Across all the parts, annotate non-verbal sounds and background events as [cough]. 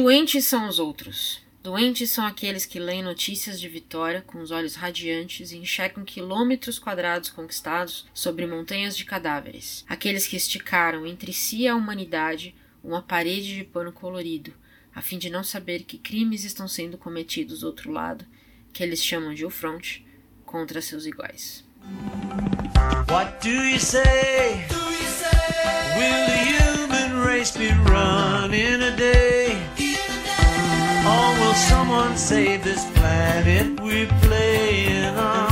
Doentes são os outros. Doentes são aqueles que leem notícias de vitória com os olhos radiantes e enxergam quilômetros quadrados conquistados sobre montanhas de cadáveres. Aqueles que esticaram entre si e a humanidade uma parede de pano colorido, a fim de não saber que crimes estão sendo cometidos do outro lado, que eles chamam de o front, contra seus iguais. What do you say? Do you say? Will the human race be run in a day? Or will someone save this planet we're playing on?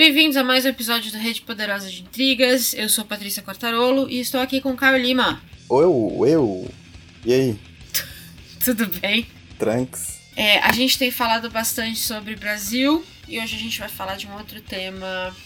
Bem-vindos a mais um episódio da Rede Poderosa de Intrigas. Eu sou Patrícia Quartarolo e estou aqui com Caio Lima. Eu, eu. E aí? [laughs] Tudo bem? Tranks? É, a gente tem falado bastante sobre Brasil e hoje a gente vai falar de um outro tema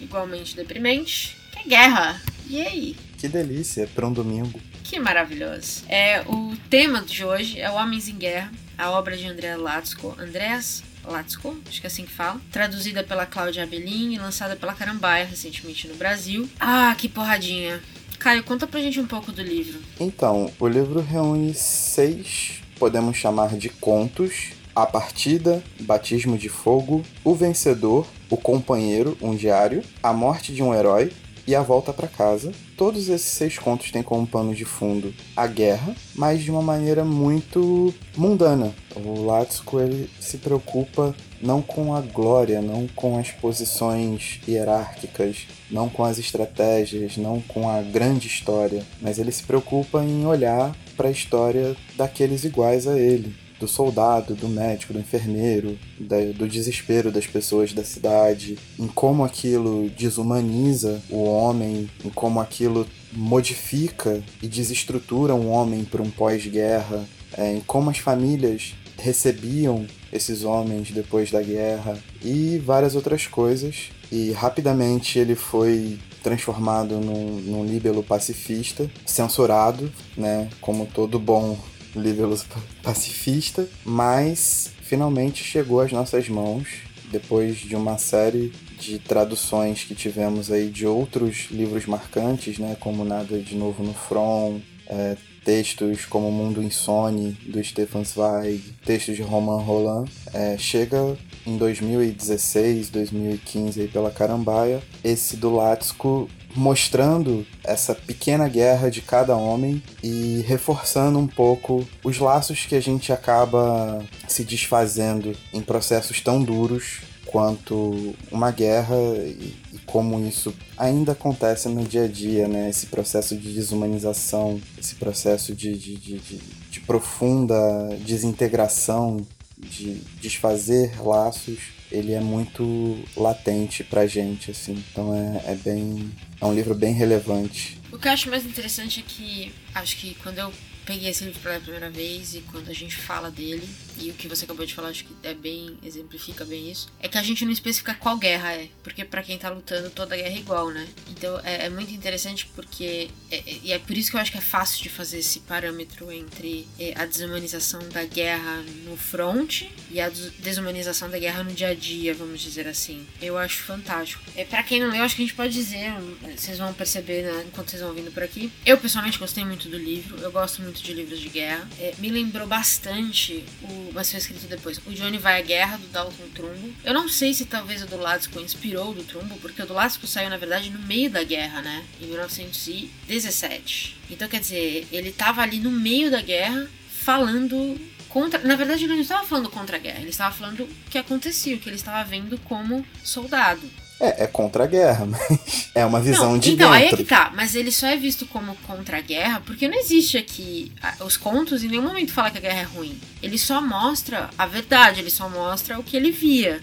igualmente deprimente, que é guerra. E aí? Que delícia, pra um domingo. Que maravilhoso. É, o tema de hoje é Homens em Guerra, a obra de André Latsko. Andreas Latsko, acho que é assim que fala. Traduzida pela Cláudia Abelin e lançada pela Carambaia recentemente no Brasil. Ah, que porradinha. Caio, conta pra gente um pouco do livro. Então, o livro reúne seis, podemos chamar de contos. A Partida, Batismo de Fogo, O Vencedor, O Companheiro, um diário, A Morte de um Herói e A Volta para Casa. Todos esses seis contos têm como pano de fundo a guerra, mas de uma maneira muito mundana. O Latsko ele se preocupa não com a glória, não com as posições hierárquicas, não com as estratégias, não com a grande história, mas ele se preocupa em olhar para a história daqueles iguais a ele, do soldado, do médico, do enfermeiro, da- do desespero das pessoas da cidade, em como aquilo desumaniza o homem, em como aquilo modifica e desestrutura um homem para um pós-guerra, é, em como as famílias recebiam esses homens depois da guerra e várias outras coisas. E rapidamente ele foi transformado num, num líbelo pacifista, censurado, né, como todo bom líbelo pacifista, mas finalmente chegou às nossas mãos depois de uma série de traduções que tivemos aí de outros livros marcantes, né, como Nada de Novo no Front, é, textos como Mundo Insone, do Stefan Zweig, textos de Roman Roland, é, chega em 2016, 2015 aí pela Carambaia, esse do Latsko mostrando essa pequena guerra de cada homem e reforçando um pouco os laços que a gente acaba se desfazendo em processos tão duros quanto uma guerra e, e como isso ainda acontece no dia a dia, né? Esse processo de desumanização, esse processo de, de, de, de, de profunda desintegração, de desfazer laços, ele é muito latente pra gente, assim. Então é, é bem. É um livro bem relevante. O que eu acho mais interessante é que acho que quando eu peguei esse livro pela primeira vez e quando a gente fala dele, e o que você acabou de falar, acho que é bem, exemplifica bem isso, é que a gente não especifica qual guerra é, porque pra quem tá lutando, toda guerra é igual, né? Então é, é muito interessante porque, é, é- e é por isso que eu acho que é fácil de fazer esse parâmetro entre é, a desumanização da guerra no front e a des- desumanização da guerra no dia a dia, vamos dizer assim. Eu acho fantástico. É, para quem não leu, acho que a gente pode dizer, vocês vão perceber né, enquanto vocês vão vindo por aqui. Eu pessoalmente gostei muito do livro, eu gosto muito de livros de guerra. É, me lembrou bastante o. Mas foi escrito depois. O Johnny Vai à Guerra, do Dalton Trumbo. Eu não sei se talvez o do Latsko inspirou do Trumbo, porque o do Latsko saiu, na verdade, no meio da guerra, né? Em 1917. Então, quer dizer, ele tava ali no meio da guerra falando contra. Na verdade, ele não estava falando contra a guerra, ele estava falando o que acontecia, o que ele estava vendo como soldado. É, é contra a guerra, [laughs] mas é uma visão não, de então, aí é dentro. que tá, mas ele só é visto como contra a guerra porque não existe aqui. Os contos em nenhum momento fala que a guerra é ruim. Ele só mostra a verdade, ele só mostra o que ele via.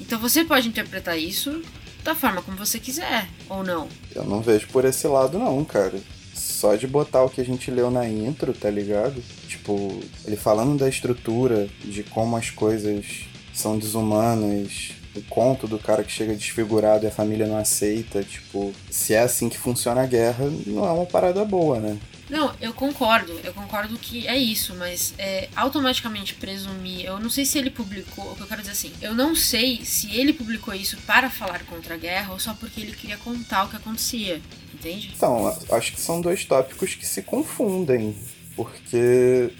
Então você pode interpretar isso da forma como você quiser, ou não. Eu não vejo por esse lado, não, cara. Só de botar o que a gente leu na intro, tá ligado? Tipo, ele falando da estrutura, de como as coisas são desumanas, o conto do cara que chega desfigurado e a família não aceita, tipo, se é assim que funciona a guerra, não é uma parada boa, né? Não, eu concordo, eu concordo que é isso, mas é, automaticamente presumir. Eu não sei se ele publicou, o que eu quero dizer assim, eu não sei se ele publicou isso para falar contra a guerra ou só porque ele queria contar o que acontecia, entende? Então, acho que são dois tópicos que se confundem, porque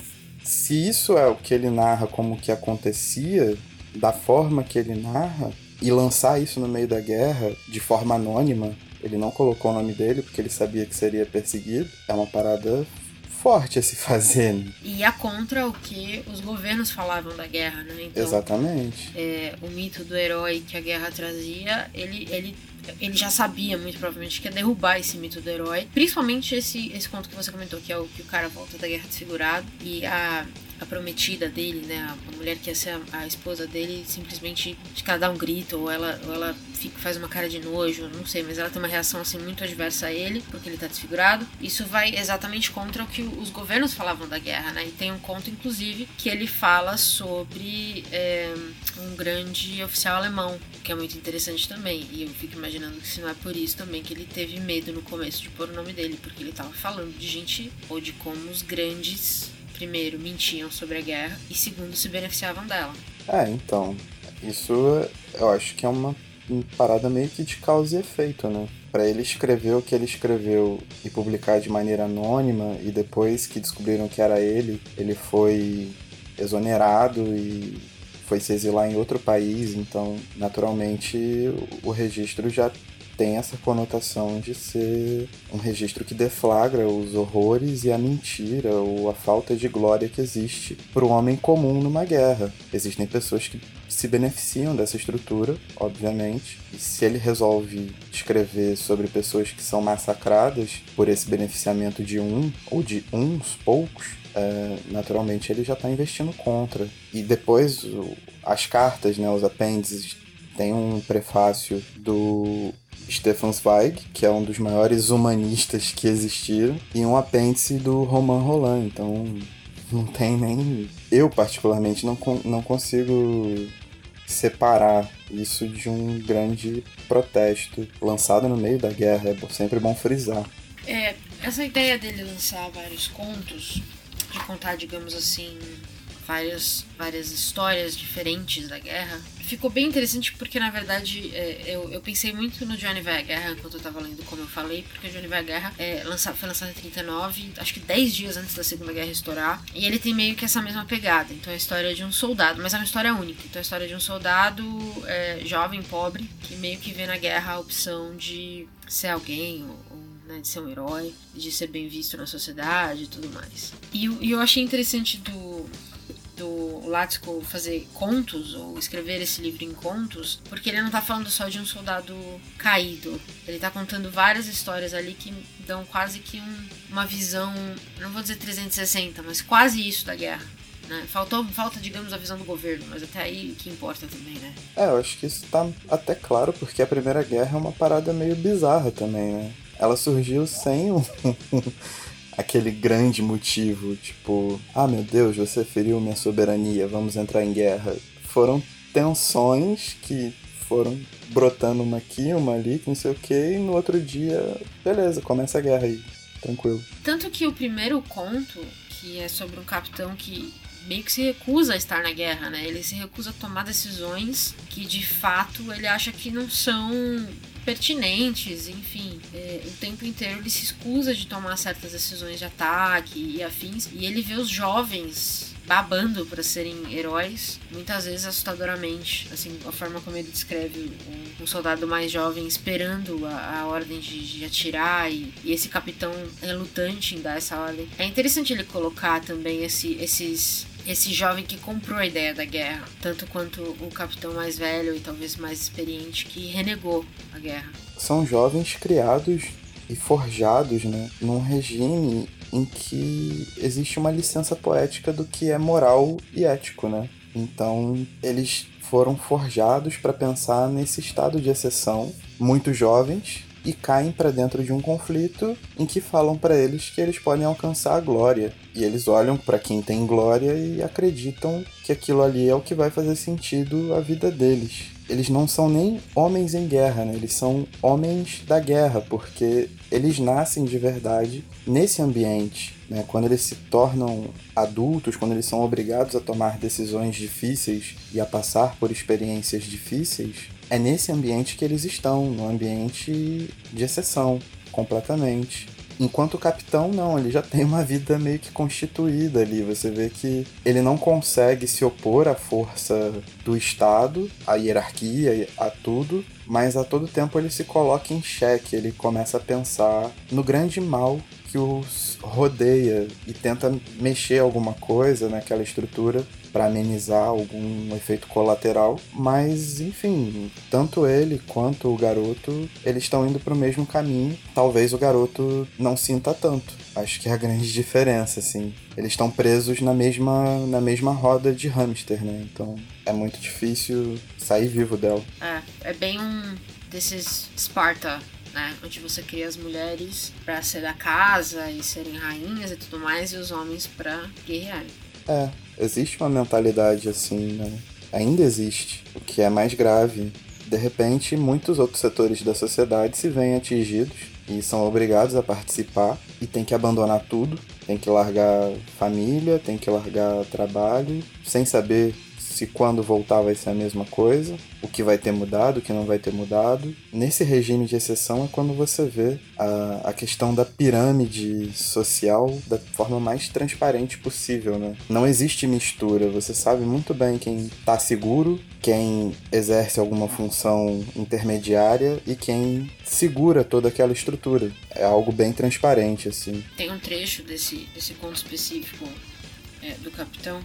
se isso é o que ele narra como que acontecia, da forma que ele narra, e lançar isso no meio da guerra de forma anônima, ele não colocou o nome dele porque ele sabia que seria perseguido. É uma parada forte a se fazer. Né? E é contra o que os governos falavam da guerra, né? Então, Exatamente. É, o mito do herói que a guerra trazia, ele, ele, ele já sabia muito provavelmente que ia derrubar esse mito do herói. Principalmente esse, esse conto que você comentou, que é o que o cara volta da guerra desfigurado e a a prometida dele, né, a mulher que ia ser a, a esposa dele, simplesmente de cada dar um grito, ou ela, ou ela fica, faz uma cara de nojo, não sei, mas ela tem uma reação assim muito adversa a ele, porque ele tá desfigurado. Isso vai exatamente contra o que os governos falavam da guerra, né? E tem um conto, inclusive, que ele fala sobre é, um grande oficial alemão, que é muito interessante também. E eu fico imaginando que se não é por isso também que ele teve medo no começo de pôr o nome dele, porque ele tava falando de gente, ou de como os grandes primeiro, mentiam sobre a guerra e, segundo, se beneficiavam dela. É, então, isso eu acho que é uma parada meio que de causa e efeito, né? Para ele escrever o que ele escreveu e publicar de maneira anônima, e depois que descobriram que era ele, ele foi exonerado e foi se exilar em outro país, então naturalmente o registro já tem essa conotação de ser um registro que deflagra os horrores e a mentira ou a falta de glória que existe para o homem comum numa guerra. Existem pessoas que se beneficiam dessa estrutura, obviamente, e se ele resolve escrever sobre pessoas que são massacradas por esse beneficiamento de um ou de uns poucos, é, naturalmente ele já está investindo contra. E depois as cartas, né, os apêndices, tem um prefácio do Stefan Zweig, que é um dos maiores humanistas que existiram, e um apêndice do Roman Roland. Então, não tem nem. Eu, particularmente, não, não consigo separar isso de um grande protesto lançado no meio da guerra. É sempre bom frisar. É, essa ideia dele lançar vários contos, de contar, digamos assim, várias, várias histórias diferentes da guerra. Ficou bem interessante porque, na verdade, é, eu, eu pensei muito no Johnny Vai à Guerra enquanto eu tava lendo, como eu falei, porque o Johnny Vai à Guerra é, lançado, foi lançado em 39, acho que 10 dias antes da Segunda Guerra estourar, e ele tem meio que essa mesma pegada. Então é a história de um soldado, mas é uma história única. Então é a história de um soldado é, jovem, pobre, que meio que vê na guerra a opção de ser alguém ou, né, de ser um herói, de ser bem visto na sociedade e tudo mais. E, e eu achei interessante do, do Latsko fazer contos ou escrever esse livro em contos, porque ele não tá falando só de um soldado caído. Ele tá contando várias histórias ali que dão quase que um, uma visão, não vou dizer 360, mas quase isso da guerra. Né? Faltou, falta, digamos, a visão do governo, mas até aí o que importa também, né? É, eu acho que isso tá até claro, porque a Primeira Guerra é uma parada meio bizarra também, né? Ela surgiu sem um, [laughs] aquele grande motivo, tipo, ah meu Deus, você feriu minha soberania, vamos entrar em guerra. Foram tensões que foram brotando uma aqui, uma ali, não sei o que, e no outro dia, beleza, começa a guerra aí, tranquilo. Tanto que o primeiro conto, que é sobre um capitão que meio que se recusa a estar na guerra, né? Ele se recusa a tomar decisões que de fato ele acha que não são pertinentes, enfim. É, o tempo inteiro ele se escusa de tomar certas decisões de ataque e afins, e ele vê os jovens babando para serem heróis, muitas vezes assustadoramente, assim, a forma como ele descreve um, soldado mais jovem esperando a, a ordem de, de atirar e, e, esse capitão relutante em dar essa ordem. É interessante ele colocar também esse, esses esse jovem que comprou a ideia da guerra, tanto quanto o capitão mais velho e talvez mais experiente que renegou a guerra. São jovens criados e forjados né, num regime em que existe uma licença poética do que é moral e ético, né? Então, eles foram forjados para pensar nesse estado de exceção, muito jovens, e caem para dentro de um conflito em que falam para eles que eles podem alcançar a glória. E eles olham para quem tem glória e acreditam que aquilo ali é o que vai fazer sentido à vida deles. Eles não são nem homens em guerra, né? eles são homens da guerra, porque eles nascem de verdade nesse ambiente. Né? Quando eles se tornam adultos, quando eles são obrigados a tomar decisões difíceis e a passar por experiências difíceis, é nesse ambiente que eles estão, no ambiente de exceção, completamente. Enquanto o capitão, não, ele já tem uma vida meio que constituída ali. Você vê que ele não consegue se opor à força do Estado, à hierarquia, a tudo, mas a todo tempo ele se coloca em xeque, ele começa a pensar no grande mal que os rodeia e tenta mexer alguma coisa naquela estrutura para amenizar algum efeito colateral, mas enfim, tanto ele quanto o garoto, eles estão indo para o mesmo caminho. Talvez o garoto não sinta tanto. Acho que é a grande diferença, assim. Eles estão presos na mesma na mesma roda de hamster, né? Então é muito difícil sair vivo dela. É, é bem um desses Sparta né? Onde você cria as mulheres para ser da casa e serem rainhas e tudo mais, e os homens para guerrear. É, existe uma mentalidade assim, né? Ainda existe. O que é mais grave. De repente, muitos outros setores da sociedade se veem atingidos e são obrigados a participar e tem que abandonar tudo, tem que largar família, tem que largar trabalho, sem saber se quando voltar vai ser a mesma coisa, o que vai ter mudado, o que não vai ter mudado. Nesse regime de exceção é quando você vê a, a questão da pirâmide social da forma mais transparente possível, né? Não existe mistura, você sabe muito bem quem está seguro, quem exerce alguma função intermediária e quem segura toda aquela estrutura. É algo bem transparente, assim. Tem um trecho desse, desse conto específico é, do Capitão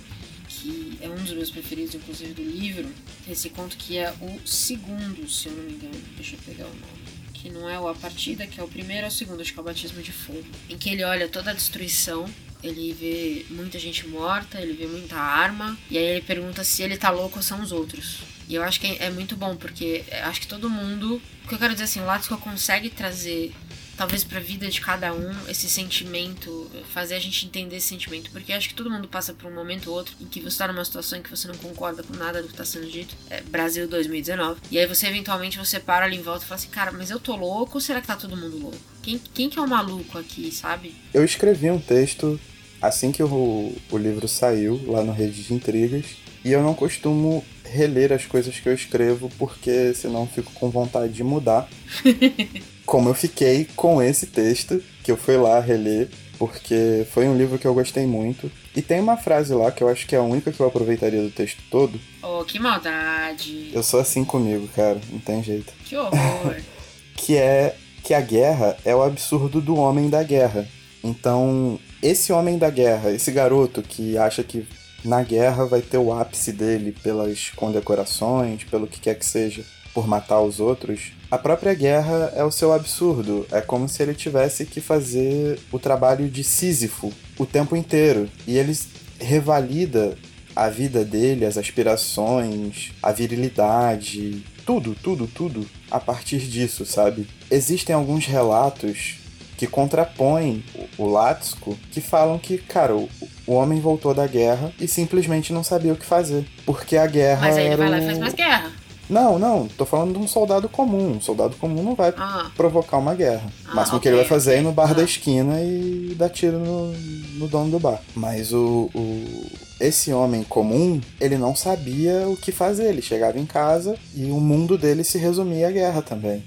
que é um dos meus preferidos, inclusive, do livro. Esse conto que é o segundo, se eu não me engano. Deixa eu pegar o nome. Que não é o A Partida, que é o primeiro ou o segundo, acho que é o Batismo de Fogo. Em que ele olha toda a destruição, ele vê muita gente morta, ele vê muita arma, e aí ele pergunta se ele tá louco ou são os outros. E eu acho que é muito bom, porque acho que todo mundo. O que eu quero dizer assim, o Latsko consegue trazer talvez para a vida de cada um esse sentimento, fazer a gente entender esse sentimento, porque acho que todo mundo passa por um momento ou outro em que você está numa situação em que você não concorda com nada do que está sendo dito, é Brasil 2019, e aí você eventualmente você para ali em volta e fala assim, cara, mas eu tô louco ou será que tá todo mundo louco? Quem, quem que é o maluco aqui, sabe? Eu escrevi um texto assim que o, o livro saiu, lá no Rede de Intrigas, e eu não costumo reler as coisas que eu escrevo porque senão eu fico com vontade de mudar. [laughs] como eu fiquei com esse texto, que eu fui lá reler, porque foi um livro que eu gostei muito. E tem uma frase lá que eu acho que é a única que eu aproveitaria do texto todo. Oh, que maldade! Eu sou assim comigo, cara, não tem jeito. Que horror! [laughs] que é que a guerra é o absurdo do homem da guerra. Então, esse homem da guerra, esse garoto que acha que na guerra vai ter o ápice dele pelas condecorações, pelo que quer que seja, por matar os outros, a própria guerra é o seu absurdo. É como se ele tivesse que fazer o trabalho de Sísifo o tempo inteiro. E ele revalida a vida dele, as aspirações, a virilidade, tudo, tudo, tudo a partir disso, sabe? Existem alguns relatos que contrapõem o Látisco, que falam que, cara, o, o, homem voltou da guerra e simplesmente não sabia o que fazer. Porque a guerra. Mas aí ele vai lá e faz mais guerra. Não, não, tô falando de um soldado comum. Um soldado comum não vai ah. provocar uma guerra. Ah, o máximo okay, que ele vai fazer é ir no bar ah. da esquina e dar tiro no, no dono do bar. Mas o, o, esse homem comum, ele não sabia o que fazer. Ele chegava em casa e o mundo dele se resumia à guerra também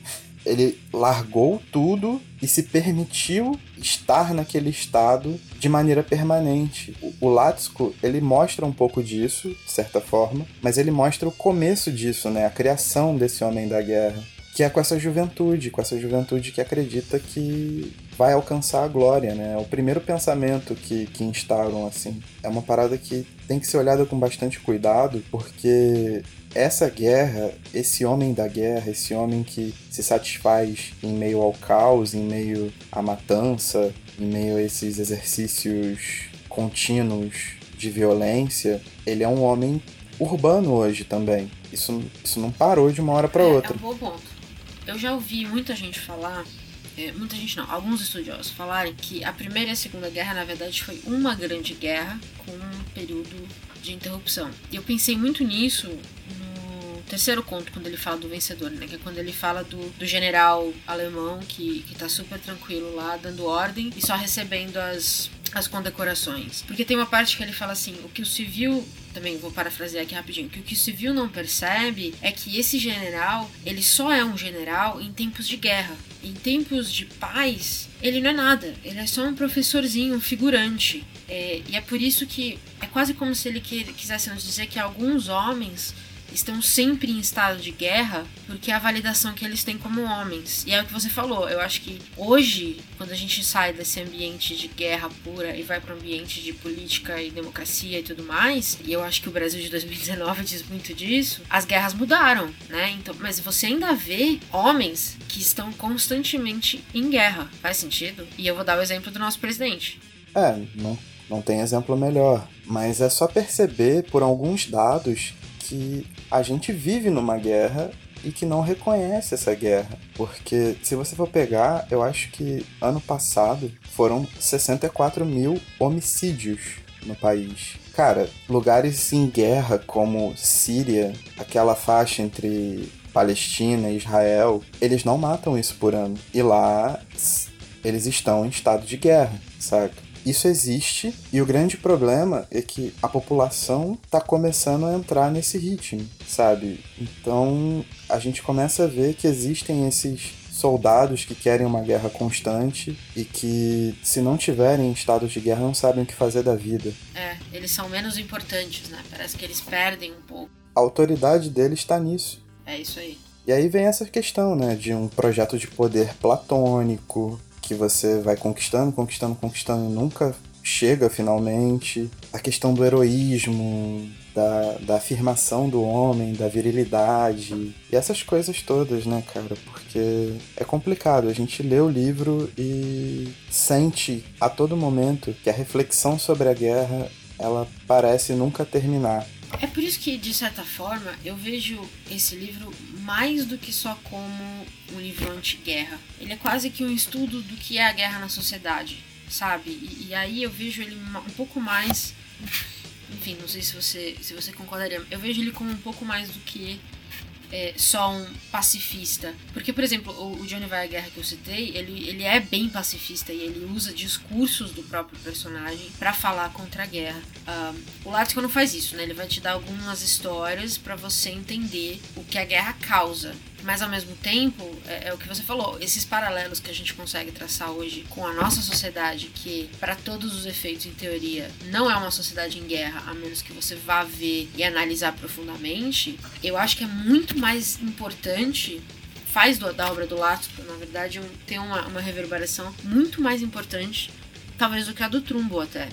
ele largou tudo e se permitiu estar naquele estado de maneira permanente. O, o ele mostra um pouco disso, de certa forma, mas ele mostra o começo disso, né? A criação desse homem da guerra, que é com essa juventude, com essa juventude que acredita que vai alcançar a glória, né? O primeiro pensamento que, que instalam, assim. É uma parada que tem que ser olhada com bastante cuidado, porque essa guerra, esse homem da guerra, esse homem que se satisfaz em meio ao caos, em meio à matança, em meio a esses exercícios contínuos de violência, ele é um homem urbano hoje também. Isso, isso não parou de uma hora para é, outra. É um bom ponto. Eu já ouvi muita gente falar, é, muita gente não, alguns estudiosos falarem que a Primeira e a Segunda Guerra, na verdade, foi uma grande guerra com um período de interrupção. E eu pensei muito nisso terceiro conto, quando ele fala do vencedor, né? Que é quando ele fala do, do general alemão que, que tá super tranquilo lá, dando ordem e só recebendo as, as condecorações. Porque tem uma parte que ele fala assim: o que o civil. Também vou parafrasear aqui rapidinho. Que o que o civil não percebe é que esse general, ele só é um general em tempos de guerra. Em tempos de paz, ele não é nada. Ele é só um professorzinho, um figurante. É, e é por isso que é quase como se ele quisesse nos dizer que alguns homens estão sempre em estado de guerra porque é a validação que eles têm como homens. E é o que você falou, eu acho que hoje, quando a gente sai desse ambiente de guerra pura e vai para um ambiente de política e democracia e tudo mais, e eu acho que o Brasil de 2019 diz muito disso, as guerras mudaram, né? Então, mas você ainda vê homens que estão constantemente em guerra. Faz sentido? E eu vou dar o exemplo do nosso presidente. É, não, não tem exemplo melhor. Mas é só perceber por alguns dados que a gente vive numa guerra e que não reconhece essa guerra. Porque se você for pegar, eu acho que ano passado foram 64 mil homicídios no país. Cara, lugares em guerra como Síria, aquela faixa entre Palestina e Israel, eles não matam isso por ano. E lá eles estão em estado de guerra, saca? Isso existe e o grande problema é que a população está começando a entrar nesse ritmo, sabe? Então a gente começa a ver que existem esses soldados que querem uma guerra constante e que, se não tiverem estados de guerra, não sabem o que fazer da vida. É, eles são menos importantes, né? Parece que eles perdem um pouco. A autoridade deles está nisso. É isso aí. E aí vem essa questão, né, de um projeto de poder platônico, que você vai conquistando, conquistando, conquistando e nunca chega finalmente. A questão do heroísmo, da, da afirmação do homem, da virilidade e essas coisas todas, né, cara? Porque é complicado. A gente lê o livro e sente a todo momento que a reflexão sobre a guerra ela parece nunca terminar. É por isso que, de certa forma, eu vejo esse livro mais do que só como um livro anti-guerra. Ele é quase que um estudo do que é a guerra na sociedade, sabe? E, e aí eu vejo ele um pouco mais. Enfim, não sei se você, se você concordaria. Eu vejo ele como um pouco mais do que é, só um pacifista. Porque, por exemplo, o, o Johnny Vai à Guerra que eu citei, ele, ele é bem pacifista e ele usa discursos do próprio personagem para falar contra a guerra. Um, o Lattico não faz isso, né? Ele vai te dar algumas histórias para você entender o que a guerra causa. Mas ao mesmo tempo, é, é, o que você falou, esses paralelos que a gente consegue traçar hoje com a nossa sociedade, que para todos os efeitos, em teoria, não é uma sociedade em guerra, a menos que você vá ver e analisar profundamente, eu acho que é muito mais importante faz do, da obra do Lático, na verdade, um, tem uma, uma reverberação muito mais importante, talvez do que a do Trumbo até.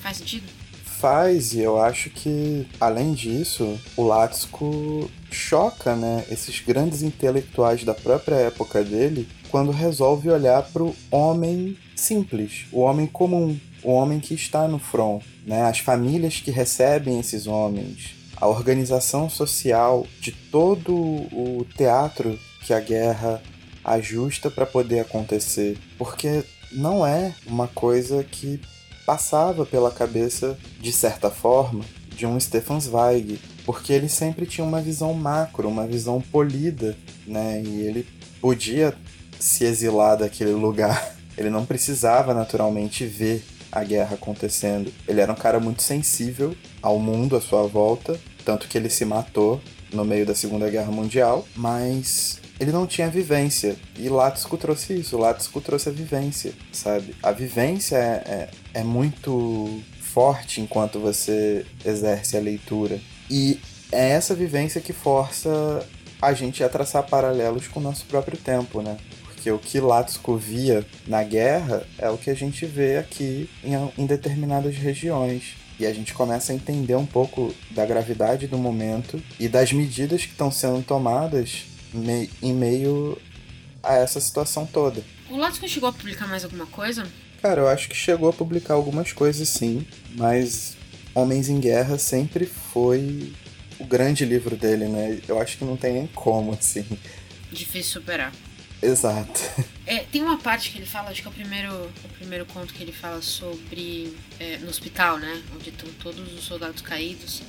Faz sentido? faz, e eu acho que, além disso, o Lático choca né, esses grandes intelectuais da própria época dele quando resolve olhar para o homem simples, o homem comum, o homem que está no front, né, as famílias que recebem esses homens, a organização social de todo o teatro que a guerra ajusta para poder acontecer, porque não é uma coisa que passava pela cabeça, de certa forma, de um Stefan Zweig, porque ele sempre tinha uma visão macro, uma visão polida, né? E ele podia se exilar daquele lugar. [laughs] Ele não precisava naturalmente ver a guerra acontecendo. Ele era um cara muito sensível ao mundo à sua volta, tanto que ele se matou no meio da Segunda Guerra Mundial, mas ele não tinha vivência. E Latsku trouxe isso, Latsku trouxe a vivência, sabe? A vivência é, é, é muito forte enquanto você exerce a leitura. E é essa vivência que força a gente a traçar paralelos com o nosso próprio tempo, né? Porque o que Latsku via na guerra é o que a gente vê aqui em, em determinadas regiões. E a gente começa a entender um pouco da gravidade do momento e das medidas que estão sendo tomadas em meio a essa situação toda. O Latson chegou a publicar mais alguma coisa? Cara, eu acho que chegou a publicar algumas coisas sim, mas Homens em Guerra sempre foi o grande livro dele, né? Eu acho que não tem nem como, assim. Difícil superar. Exato. [laughs] É, tem uma parte que ele fala, acho que é o primeiro, o primeiro conto que ele fala sobre é, no hospital, né? Onde estão todos os soldados caídos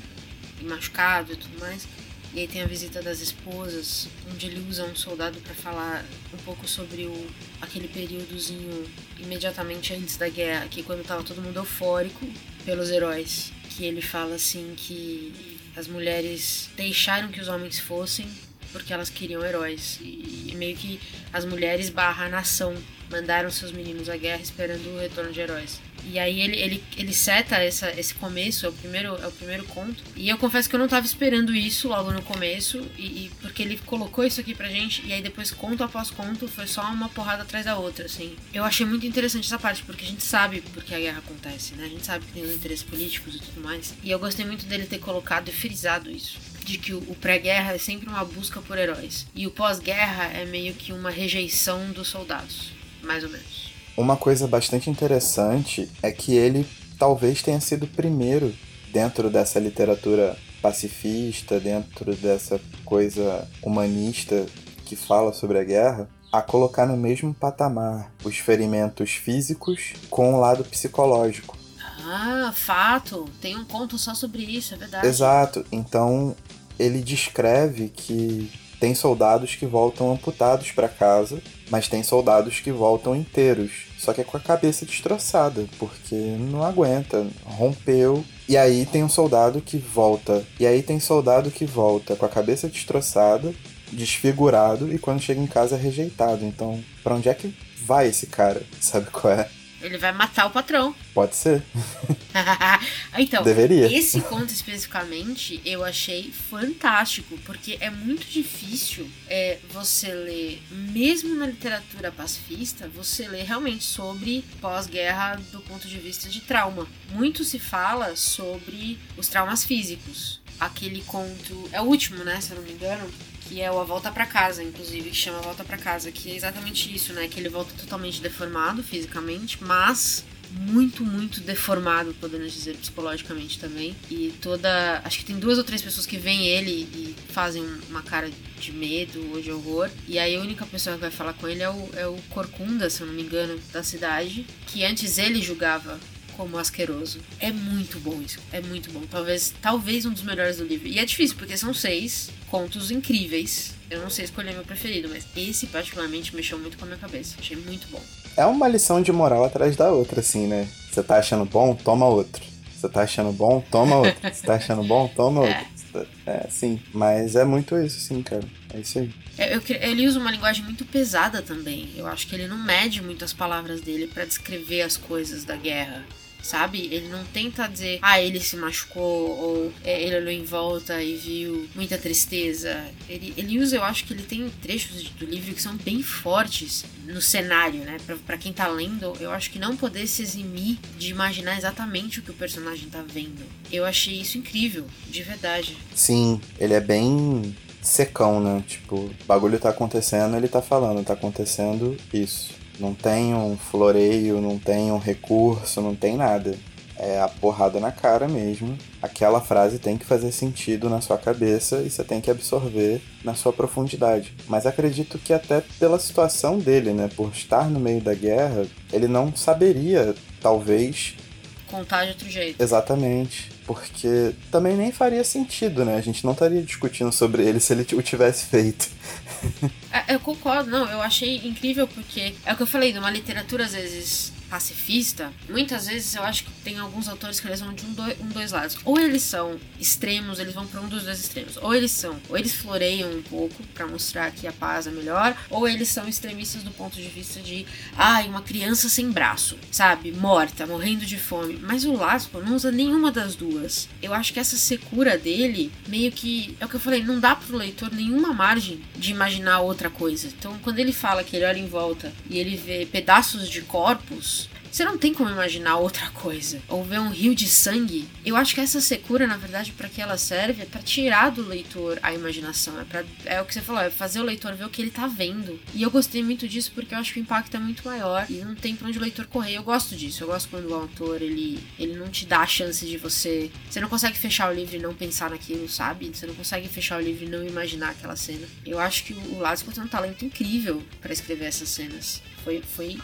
e machucados e tudo mais. E aí tem a visita das esposas, onde ele usa um soldado para falar um pouco sobre o, aquele períodozinho imediatamente antes da guerra, que quando tava todo mundo eufórico pelos heróis. Que ele fala assim que as mulheres deixaram que os homens fossem porque elas queriam heróis. E, meio que as mulheres barra a nação mandaram seus meninos à guerra esperando o retorno de heróis. E aí ele, ele, ele seta essa, esse começo, é o, primeiro, é o primeiro conto. E eu confesso que eu não estava esperando isso logo no começo, e, e, porque ele colocou isso aqui pra gente, e aí depois conto após conto foi só uma porrada atrás da outra, assim. Eu achei muito interessante essa parte, porque a gente sabe porque a guerra acontece, né? A gente sabe que tem os interesses políticos e tudo mais. E eu gostei muito dele ter colocado e frisado isso de que o pré-guerra é sempre uma busca por heróis. E o pós-guerra é meio que uma rejeição dos soldados, mais ou menos. Uma coisa bastante interessante é que ele talvez tenha sido o primeiro dentro dessa literatura pacifista, dentro dessa coisa humanista que fala sobre a guerra, a colocar no mesmo patamar os ferimentos físicos com o lado psicológico. Ah, fato. Tem um conto só sobre isso, é verdade. Exato. Então, ele descreve que tem soldados que voltam amputados para casa, mas tem soldados que voltam inteiros, só que é com a cabeça destroçada, porque não aguenta, rompeu. E aí tem um soldado que volta, e aí tem soldado que volta com a cabeça destroçada, desfigurado e quando chega em casa é rejeitado. Então, para onde é que vai esse cara? [laughs] Sabe qual é? Ele vai matar o patrão. Pode ser. [laughs] então, Deveria. esse conto especificamente eu achei fantástico, porque é muito difícil é, você ler, mesmo na literatura pacifista, você ler realmente sobre pós-guerra do ponto de vista de trauma. Muito se fala sobre os traumas físicos. Aquele conto. É o último, né? Se eu não me engano que é o A Volta para Casa, inclusive, que chama Volta para Casa, que é exatamente isso, né? Que ele volta totalmente deformado fisicamente, mas muito, muito deformado, podemos dizer, psicologicamente também. E toda. Acho que tem duas ou três pessoas que veem ele e fazem uma cara de medo ou de horror. E aí a única pessoa que vai falar com ele é o, é o Corcunda, se eu não me engano, da cidade, que antes ele julgava como asqueroso. É muito bom isso. É muito bom. Talvez, talvez um dos melhores do livro. E é difícil, porque são seis contos incríveis. Eu não sei escolher meu preferido, mas esse particularmente mexeu muito com a minha cabeça. Achei muito bom. É uma lição de moral atrás da outra, assim, né? Você tá achando bom? Toma outro. Você tá achando bom? Toma outro. Você tá achando bom? Toma [laughs] é. outro. É, sim. Mas é muito isso, sim, cara. É isso aí. É, eu, ele usa uma linguagem muito pesada também. Eu acho que ele não mede muito as palavras dele para descrever as coisas da guerra sabe? Ele não tenta dizer, ah, ele se machucou, ou é, ele olhou em volta e viu muita tristeza. Ele, ele usa, eu acho que ele tem trechos do livro que são bem fortes no cenário, né? Pra, pra quem tá lendo, eu acho que não poder se eximir de imaginar exatamente o que o personagem tá vendo. Eu achei isso incrível, de verdade. Sim, ele é bem secão, né? Tipo, o bagulho tá acontecendo, ele tá falando, tá acontecendo isso. Não tem um floreio, não tem um recurso, não tem nada. É a porrada na cara mesmo. Aquela frase tem que fazer sentido na sua cabeça e você tem que absorver na sua profundidade. Mas acredito que até pela situação dele, né, por estar no meio da guerra, ele não saberia, talvez, contar de outro jeito. Exatamente. Porque também nem faria sentido, né? A gente não estaria discutindo sobre ele se ele o tivesse feito. É, eu concordo, não, eu achei incrível porque é o que eu falei, numa literatura às vezes pacifista, muitas vezes eu acho que tem alguns autores que eles vão de um, dois, um dois lados. Ou eles são extremos, eles vão para um dos dois extremos. Ou eles são, ou eles floreiam um pouco para mostrar que a paz é melhor, ou eles são extremistas do ponto de vista de, ai, ah, uma criança sem braço, sabe, morta, morrendo de fome. Mas o Laspo não usa nenhuma das duas. Eu acho que essa secura dele, meio que, é o que eu falei, não dá pro leitor nenhuma margem de imaginar outra coisa. Então, quando ele fala que ele olha em volta e ele vê pedaços de corpos, Você não tem como imaginar outra coisa. Ou ver um rio de sangue. Eu acho que essa secura, na verdade, para que ela serve é para tirar do leitor a imaginação. É, pra, é o que você falou, é fazer o leitor ver o que ele tá vendo. E eu gostei muito disso porque eu acho que o impacto é muito maior e não tem pra onde o leitor correr. Eu gosto disso. Eu gosto quando o autor ele, ele não te dá a chance de você. Você não consegue fechar o livro e não pensar naquilo, sabe? Você não consegue fechar o livro e não imaginar aquela cena. Eu acho que o Lasco tem um talento incrível para escrever essas cenas. Foi, foi.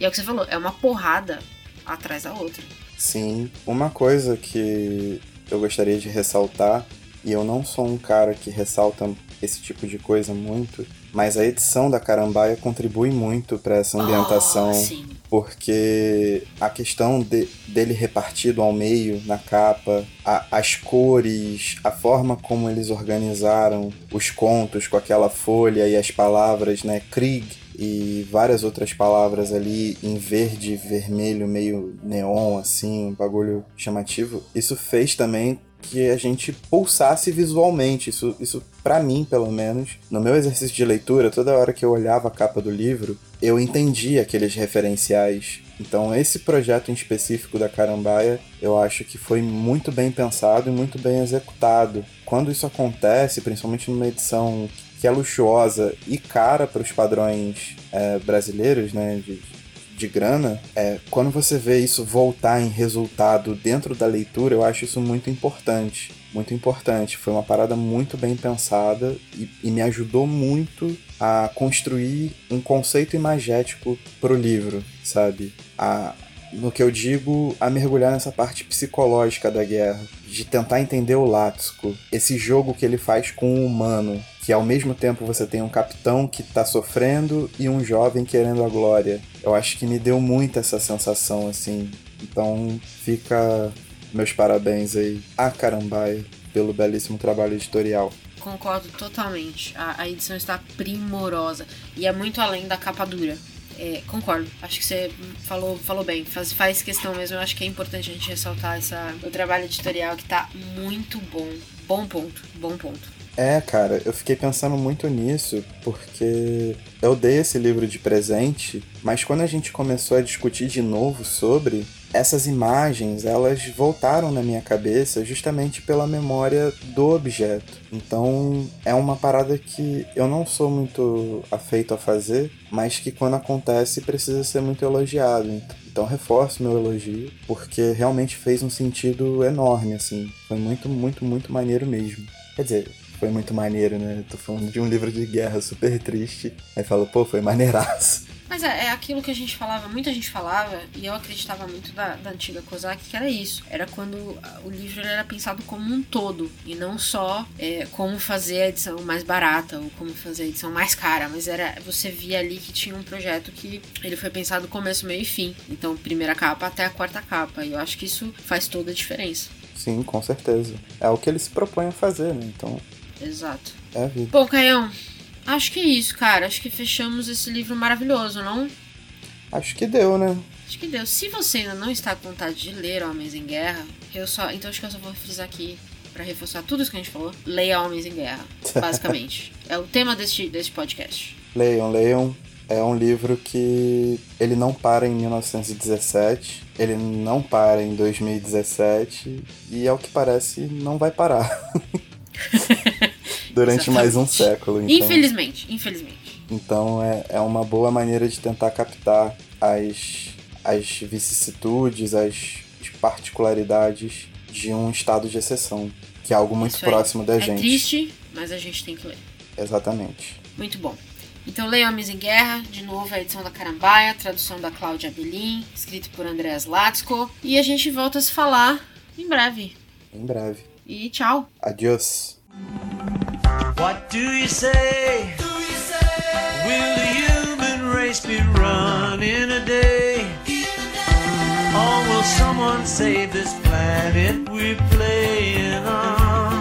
E é o que você falou, é uma porrada atrás da outra. Sim, uma coisa que eu gostaria de ressaltar, e eu não sou um cara que ressalta esse tipo de coisa muito, mas a edição da Carambaia contribui muito para essa ambientação. Oh, porque a questão de, dele repartido ao meio na capa, a, as cores, a forma como eles organizaram os contos com aquela folha e as palavras, né? Krieg e várias outras palavras ali em verde, vermelho, meio neon, assim, um bagulho chamativo. Isso fez também que a gente pulsasse visualmente. Isso, isso para mim, pelo menos, no meu exercício de leitura, toda hora que eu olhava a capa do livro, eu entendia aqueles referenciais. Então, esse projeto em específico da Carambaia, eu acho que foi muito bem pensado e muito bem executado. Quando isso acontece, principalmente numa edição que é luxuosa e cara para os padrões é, brasileiros, né, de, de grana, é, quando você vê isso voltar em resultado dentro da leitura, eu acho isso muito importante. Muito importante. Foi uma parada muito bem pensada e, e me ajudou muito a construir um conceito imagético pro livro, sabe? A, no que eu digo, a mergulhar nessa parte psicológica da guerra, de tentar entender o Latsko, esse jogo que ele faz com o humano, que ao mesmo tempo você tem um capitão que tá sofrendo e um jovem querendo a glória. Eu acho que me deu muito essa sensação, assim. Então fica meus parabéns aí a Carambaia pelo belíssimo trabalho editorial. Concordo totalmente. A, a edição está primorosa e é muito além da capa dura. É, concordo. Acho que você falou, falou bem. Faz, faz questão mesmo. Eu acho que é importante a gente ressaltar essa, o trabalho editorial que tá muito bom. Bom ponto. Bom ponto. É, cara, eu fiquei pensando muito nisso porque eu dei esse livro de presente, mas quando a gente começou a discutir de novo sobre, essas imagens, elas voltaram na minha cabeça justamente pela memória do objeto. Então, é uma parada que eu não sou muito afeito a fazer, mas que quando acontece precisa ser muito elogiado. Então reforço meu elogio, porque realmente fez um sentido enorme, assim. Foi muito, muito, muito maneiro mesmo. Quer dizer, foi muito maneiro, né? Tô falando de um livro de guerra super triste. Aí falo, pô, foi maneiraço. Mas é, é, aquilo que a gente falava, muita gente falava, e eu acreditava muito da, da antiga Kozak, que era isso. Era quando o livro era pensado como um todo, e não só é, como fazer a edição mais barata, ou como fazer a edição mais cara, mas era você via ali que tinha um projeto que ele foi pensado começo, meio e fim. Então, primeira capa até a quarta capa, e eu acho que isso faz toda a diferença. Sim, com certeza. É o que ele se propõe a fazer, né? Então, Exato. É a vida. Bom, Caião, acho que é isso, cara. Acho que fechamos esse livro maravilhoso, não? Acho que deu, né? Acho que deu. Se você ainda não está com vontade de ler Homens em Guerra, eu só. Então acho que eu só vou frisar aqui para reforçar tudo isso que a gente falou. Leia Homens em Guerra, [laughs] basicamente. é o tema deste, deste podcast. Leiam, leiam. É um livro que ele não para em 1917, ele não para em 2017 e ao que parece não vai parar. [laughs] Durante mais um século. Então. Infelizmente, infelizmente. Então é, é uma boa maneira de tentar captar as, as vicissitudes, as particularidades de um estado de exceção, que é algo muito Isso próximo da é gente. É triste, mas a gente tem que ler. Exatamente. Muito bom. Então leia Homens em Guerra, de novo a edição da Carambaia, tradução da Cláudia Belin, escrito por Andreas Latsko. E a gente volta a se falar em breve. Em breve. E tchau. Adiós. What do you say? Do you say? Will the human race be run in a day? Or will someone save this planet we're playing on?